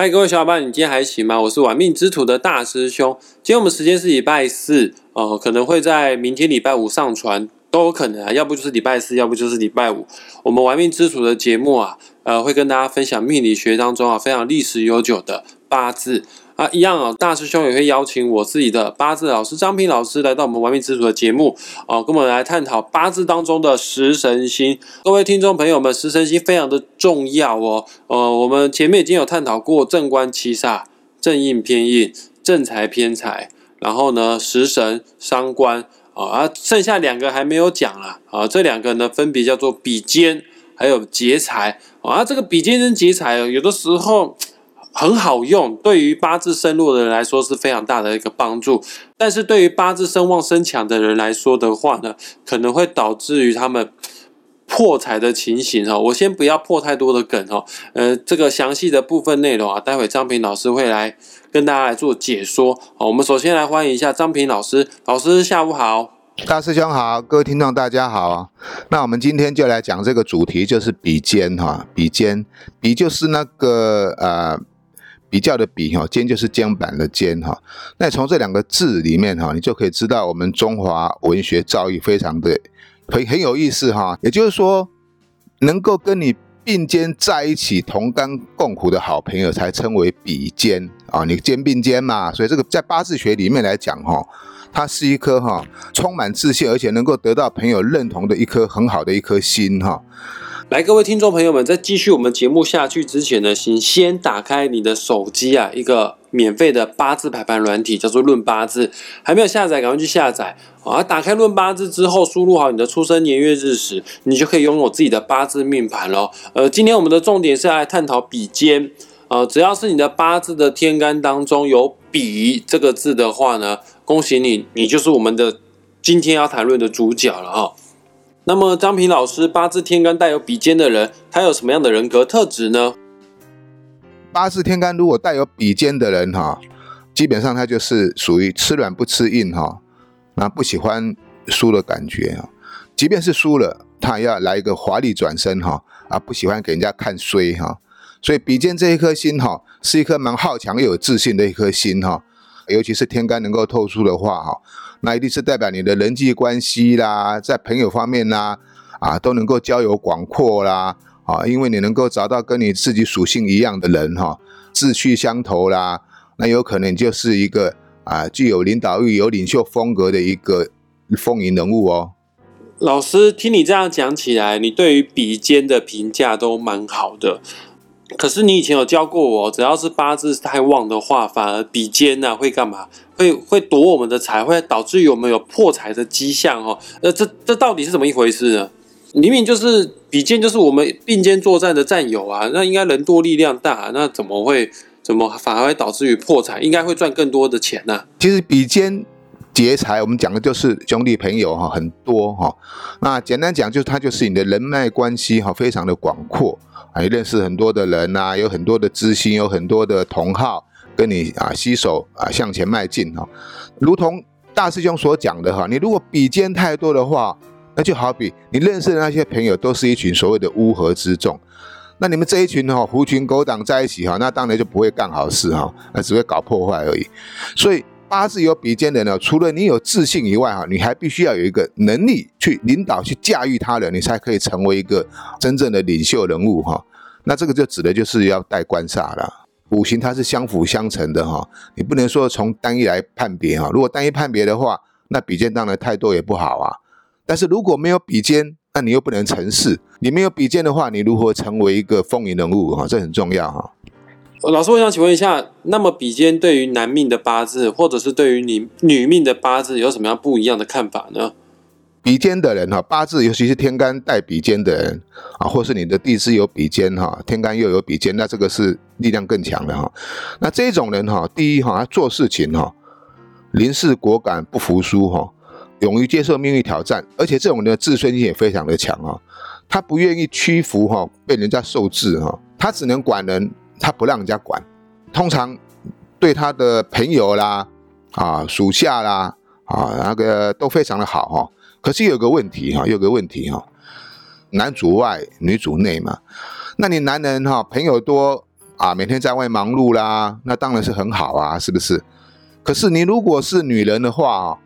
嗨，各位小伙伴，你今天还行吗？我是玩命之徒的大师兄。今天我们时间是礼拜四，呃，可能会在明天礼拜五上传，都有可能啊。要不就是礼拜四，要不就是礼拜五。我们玩命之徒的节目啊，呃，会跟大家分享命理学当中啊非常历史悠久的八字。啊，一样啊，大师兄也会邀请我自己的八字老师张平老师来到我们完美之主的节目，哦，跟我们来探讨八字当中的食神星。各位听众朋友们，食神星非常的重要哦。呃，我们前面已经有探讨过正官七煞、正印偏印、正财偏财，然后呢，食神伤官啊，剩下两个还没有讲了啊。这两个呢，分别叫做比肩还有劫财啊。这个比肩跟劫财，有的时候。很好用，对于八字身弱的人来说是非常大的一个帮助。但是对于八字身旺身强的人来说的话呢，可能会导致于他们破财的情形哈。我先不要破太多的梗哈，呃，这个详细的部分内容啊，待会张平老师会来跟大家来做解说。好，我们首先来欢迎一下张平老师，老师下午好，大师兄好，各位听众大家好。那我们今天就来讲这个主题，就是比肩哈，比肩比就是那个呃。比较的比哈，肩就是肩膀的肩哈。那从这两个字里面哈，你就可以知道我们中华文学造诣非常的很很有意思哈。也就是说，能够跟你并肩在一起同甘共苦的好朋友，才称为比肩啊。你肩并肩嘛，所以这个在八字学里面来讲哈，它是一颗哈充满自信，而且能够得到朋友认同的一颗很好的一颗心哈。来，各位听众朋友们，在继续我们节目下去之前呢，请先打开你的手机啊，一个免费的八字排盘软体，叫做《论八字》，还没有下载，赶快去下载啊！打开《论八字》之后，输入好你的出生年月日时，你就可以拥有自己的八字命盘了。呃，今天我们的重点是来探讨比肩，呃，只要是你的八字的天干当中有“比”这个字的话呢，恭喜你，你就是我们的今天要谈论的主角了哈。那么张平老师八字天干带有比肩的人，他有什么样的人格特质呢？八字天干如果带有比肩的人哈，基本上他就是属于吃软不吃硬哈，那不喜欢输的感觉啊。即便是输了，他也要来一个华丽转身哈，啊不喜欢给人家看衰哈。所以比肩这一颗心哈，是一颗蛮好强又有自信的一颗心哈。尤其是天干能够透出的话哈。那一定是代表你的人际关系啦，在朋友方面啦，啊，都能够交友广阔啦，啊，因为你能够找到跟你自己属性一样的人哈，志趣相投啦，那有可能就是一个啊，具有领导欲、有领袖风格的一个风云人物哦。老师，听你这样讲起来，你对于比肩的评价都蛮好的。可是你以前有教过我，只要是八字太旺的话，反而比肩呢会干嘛？会会夺我们的财，会导致于我们有破财的迹象？哦，那这这到底是怎么一回事呢？明明就是比肩，就是我们并肩作战的战友啊，那应该人多力量大，那怎么会怎么反而会导致于破财？应该会赚更多的钱呢？其实比肩劫财，我们讲的就是兄弟朋友哈，很多哈。那简单讲，就是他就是你的人脉关系哈，非常的广阔。啊，认识很多的人呐，有很多的知心，有很多的同好跟你啊携手啊向前迈进哈。如同大师兄所讲的哈，你如果比肩太多的话，那就好比你认识的那些朋友都是一群所谓的乌合之众，那你们这一群哈狐群狗党在一起哈，那当然就不会干好事哈，那只会搞破坏而已。所以。八字有比肩的呢，除了你有自信以外，哈，你还必须要有一个能力去领导、去驾驭他人，你才可以成为一个真正的领袖人物，哈。那这个就指的就是要带官煞了。五行它是相辅相成的，哈，你不能说从单一来判别，哈。如果单一判别的话，那比肩当然太多也不好啊。但是如果没有比肩，那你又不能成事。你没有比肩的话，你如何成为一个风云人物，哈，这很重要，哈。老师，我想请问一下，那么比肩对于男命的八字，或者是对于你女命的八字，有什么样不一样的看法呢？比肩的人哈，八字尤其是天干带比肩的人啊，或是你的地支有比肩哈，天干又有比肩，那这个是力量更强的哈。那这种人哈，第一哈，他做事情哈，临事果敢，不服输哈，勇于接受命运挑战，而且这种人的自尊心也非常的强啊，他不愿意屈服哈，被人家受制哈，他只能管人。他不让人家管，通常对他的朋友啦、啊属下啦、啊那个都非常的好哈。可是有个问题哈，有个问题哈，男主外女主内嘛。那你男人哈朋友多啊，每天在外忙碌啦，那当然是很好啊，是不是？可是你如果是女人的话，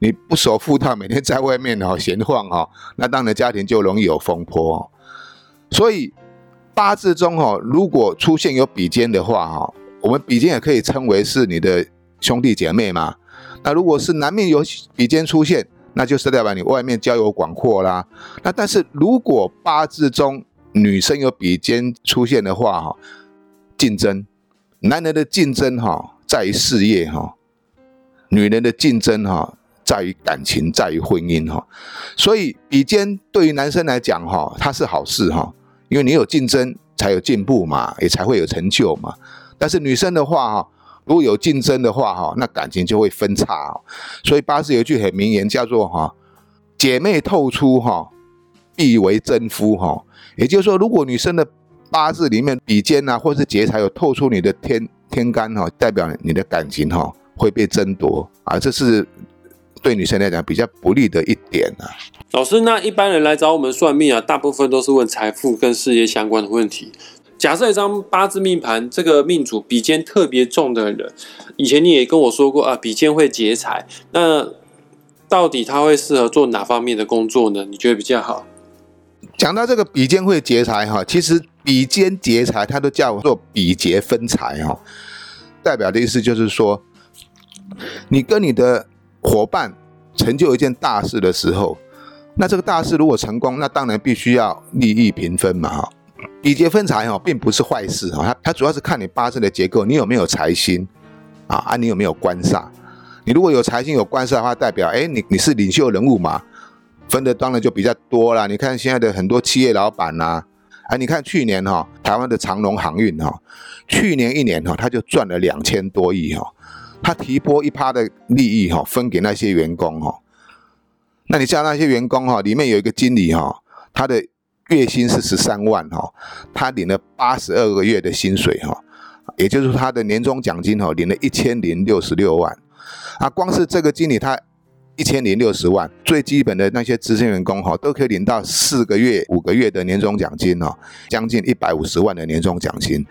你不守妇道，每天在外面哈闲晃哈，那当然家庭就容易有风波。所以八字中哈，如果出现有比肩的话哈，我们比肩也可以称为是你的兄弟姐妹嘛。那如果是南面有比肩出现，那就是代表你外面交友广阔啦。那但是如果八字中女生有比肩出现的话哈，竞争，男人的竞争哈在于事业哈，女人的竞争哈在于感情，在于婚姻哈。所以比肩对于男生来讲哈，它是好事哈，因为你有竞争才有进步嘛，也才会有成就嘛。但是女生的话哈。如果有竞争的话，哈，那感情就会分叉。所以八字有一句很名言，叫做“哈姐妹透出，哈必为真夫”。哈，也就是说，如果女生的八字里面比肩啊，或是劫财有透出你的天天干，哈，代表你的感情哈会被争夺啊，这是对女生来讲比较不利的一点啊。老师，那一般人来找我们算命啊，大部分都是问财富跟事业相关的问题。假设一张八字命盘，这个命主比肩特别重的人，以前你也跟我说过啊，比肩会劫财。那到底他会适合做哪方面的工作呢？你觉得比较好？讲到这个比肩会劫财哈，其实比肩劫财，它都叫做比劫分财哈，代表的意思就是说，你跟你的伙伴成就一件大事的时候，那这个大事如果成功，那当然必须要利益平分嘛哈。比劫分财哈，并不是坏事哈，它它主要是看你八字的结构，你有没有财星啊？啊，你有没有官煞？你如果有财星有官煞的话，代表哎，你你是领袖人物嘛，分的当然就比较多了。你看现在的很多企业老板呐，啊，你看去年哈，台湾的长隆航运哈，去年一年哈，他就赚了两千多亿哈，他提拨一趴的利益哈，分给那些员工哈，那你像那些员工哈，里面有一个经理哈，他的。月薪是十三万哈，他领了八十二个月的薪水哈，也就是他的年终奖金哈，领了一千零六十六万啊。光是这个经理他一千零六十万，最基本的那些资深员工哈，都可以领到四个月、五个月的年终奖金哈，将近一百五十万的年终奖金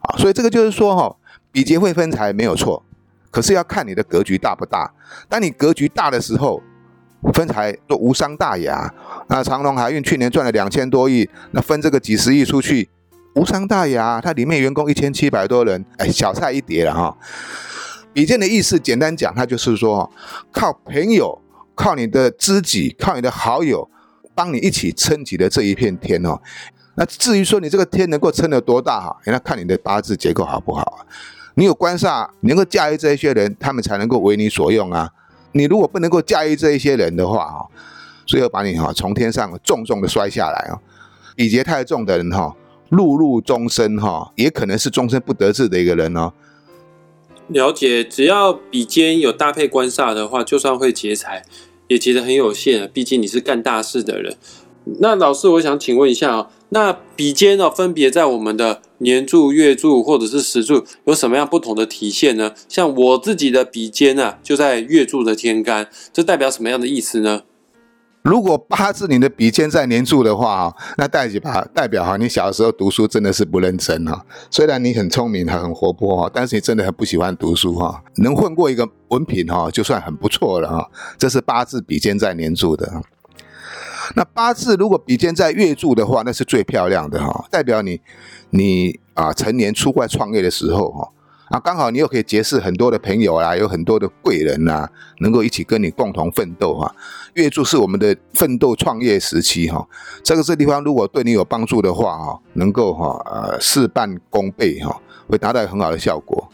啊。所以这个就是说哈，比劫会分财没有错，可是要看你的格局大不大。当你格局大的时候，分财都无伤大雅。那长隆海运去年赚了两千多亿，那分这个几十亿出去，无伤大雅。它里面员工一千七百多人，哎，小菜一碟了哈。比肩的意思，简单讲，它就是说，靠朋友，靠你的知己，靠你的好友，帮你一起撑起的这一片天哦。那至于说你这个天能够撑得多大哈，那看你的八字结构好不好啊。你有官煞，能够驾驭这一些人，他们才能够为你所用啊。你如果不能够驾驭这一些人的话，哈，最后把你哈从天上重重的摔下来啊！比劫太重的人哈，碌碌终生哈，也可能是终身不得志的一个人哦。了解，只要比肩有搭配官煞的话，就算会劫财，也劫得很有限啊。毕竟你是干大事的人。那老师，我想请问一下啊，那笔尖呢，分别在我们的年柱、月柱或者是时柱有什么样不同的体现呢？像我自己的比肩啊，就在月柱的天干，这代表什么样的意思呢？如果八字你的笔尖在年柱的话哈，那代表代表哈，你小时候读书真的是不认真哈。虽然你很聪明很活泼哈，但是你真的很不喜欢读书哈。能混过一个文凭哈，就算很不错了哈。这是八字笔尖在年柱的。那八字如果比肩在月柱的话，那是最漂亮的哈，代表你，你啊成年出外创业的时候哈，啊刚好你又可以结识很多的朋友啊，有很多的贵人呐，能够一起跟你共同奋斗哈。月柱是我们的奋斗创业时期哈，这个这地方如果对你有帮助的话哈，能够哈呃事半功倍哈，会达到很好的效果。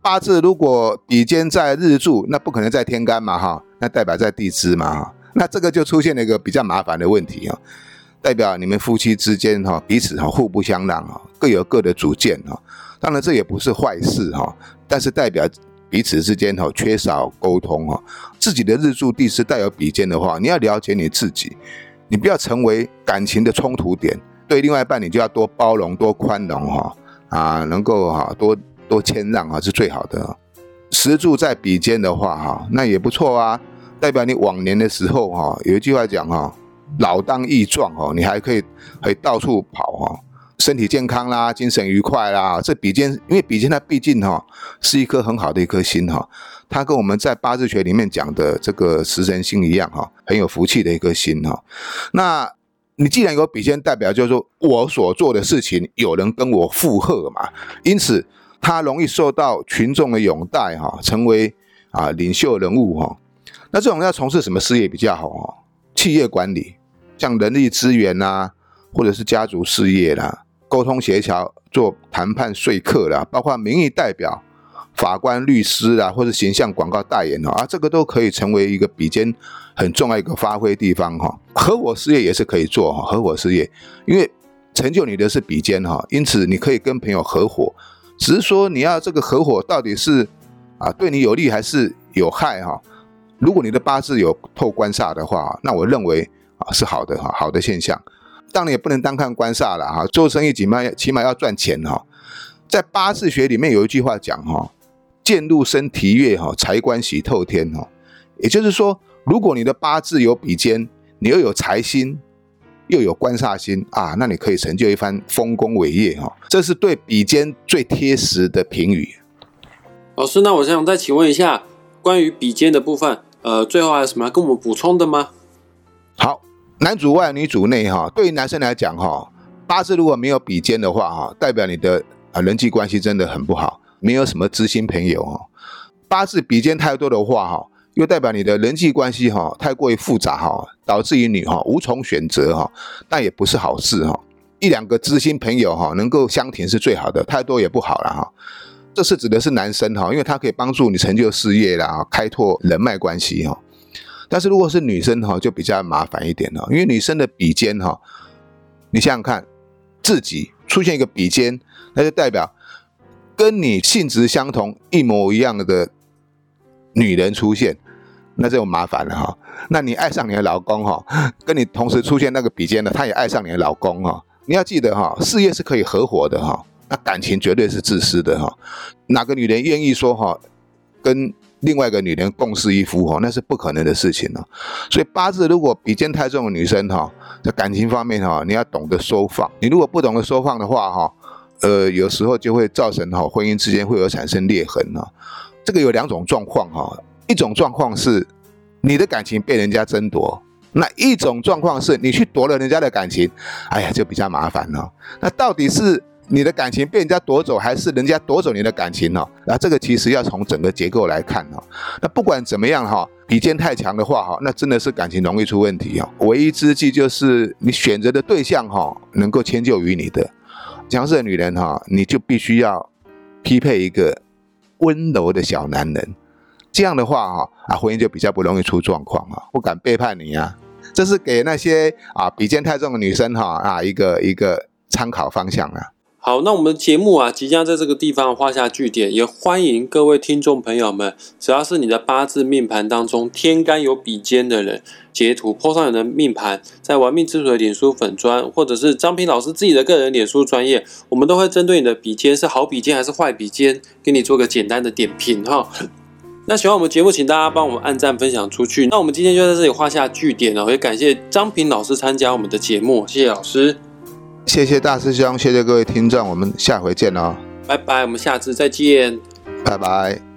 八字如果比肩在日柱，那不可能在天干嘛哈，那代表在地支嘛哈。那这个就出现了一个比较麻烦的问题啊，代表你们夫妻之间哈彼此哈互不相让啊，各有各的主见哈。当然这也不是坏事哈，但是代表彼此之间哈缺少沟通哈。自己的日柱地支带有比肩的话，你要了解你自己，你不要成为感情的冲突点。对另外一半，你就要多包容、多宽容哈啊，能够哈多多谦让啊是最好的。时柱在比肩的话哈，那也不错啊。代表你往年的时候哈，有一句话讲哈，老当益壮哈，你还可以可以到处跑哈。身体健康啦，精神愉快啦。这比肩，因为比肩它毕竟哈是一颗很好的一颗心哈，它跟我们在八字学里面讲的这个食神星一样哈，很有福气的一颗心哈。那你既然有比肩，代表就是说我所做的事情有人跟我附和嘛，因此他容易受到群众的拥戴哈，成为啊领袖人物哈。那这种要从事什么事业比较好哈？企业管理，像人力资源呐，或者是家族事业啦，沟通协调、做谈判说客啦，包括民意代表、法官、律师啦，或者形象广告代言哦，啊，这个都可以成为一个比肩很重要一个发挥地方哈。合伙事业也是可以做哈，合伙事业，因为成就你的是比肩哈，因此你可以跟朋友合伙，只是说你要这个合伙到底是啊对你有利还是有害哈。如果你的八字有透官煞的话，那我认为啊是好的哈，好的现象。当然也不能单看官煞了哈，做生意起码起码要赚钱哈。在八字学里面有一句话讲哈，见禄生提月哈，财官喜透天哈。也就是说，如果你的八字有比肩，你又有财星，又有官煞星啊，那你可以成就一番丰功伟业哈。这是对比肩最贴实的评语。老师，那我想再请问一下，关于比肩的部分。呃，最后还有什么要跟我们补充的吗？好，男主外女主内哈。对于男生来讲哈，八字如果没有比肩的话哈，代表你的啊人际关系真的很不好，没有什么知心朋友哈。八字比肩太多的话哈，又代表你的人际关系哈太过于复杂哈，导致于你哈无从选择哈，那也不是好事哈。一两个知心朋友哈能够相挺是最好的，太多也不好了哈。这是指的是男生哈，因为他可以帮助你成就事业啦，开拓人脉关系哈。但是如果是女生哈，就比较麻烦一点了，因为女生的比肩哈，你想想看，自己出现一个比肩，那就代表跟你性质相同、一模一样的女人出现，那就麻烦了哈。那你爱上你的老公哈，跟你同时出现那个比肩的，他也爱上你的老公哈。你要记得哈，事业是可以合伙的哈。那感情绝对是自私的哈，哪个女人愿意说哈，跟另外一个女人共侍一夫哈，那是不可能的事情了。所以八字如果比肩太重的女生哈，在感情方面哈，你要懂得收放。你如果不懂得收放的话哈，呃，有时候就会造成哈婚姻之间会有产生裂痕啊。这个有两种状况哈，一种状况是你的感情被人家争夺，那一种状况是你去夺了人家的感情，哎呀，就比较麻烦了。那到底是？你的感情被人家夺走，还是人家夺走你的感情呢？那这个其实要从整个结构来看哈。那不管怎么样哈，比肩太强的话哈，那真的是感情容易出问题哦。唯一之计就是你选择的对象哈，能够迁就于你的强势的女人哈，你就必须要匹配一个温柔的小男人。这样的话哈，啊，婚姻就比较不容易出状况啊，不敢背叛你啊。这是给那些啊比肩太重的女生哈啊一个一个参考方向啊。好，那我们的节目啊，即将在这个地方画下句点，也欢迎各位听众朋友们，只要是你的八字命盘当中天干有比肩的人，截图 po 上你的命盘，在玩命之徒的脸书粉砖，或者是张平老师自己的个人脸书专业，我们都会针对你的比肩是好比肩还是坏比肩，给你做个简单的点评哈。那喜欢我们节目，请大家帮我们按赞分享出去。那我们今天就在这里画下句点了，也感谢张平老师参加我们的节目，谢谢老师。谢谢大师兄，谢谢各位听众，我们下回见哦，拜拜，我们下次再见，拜拜。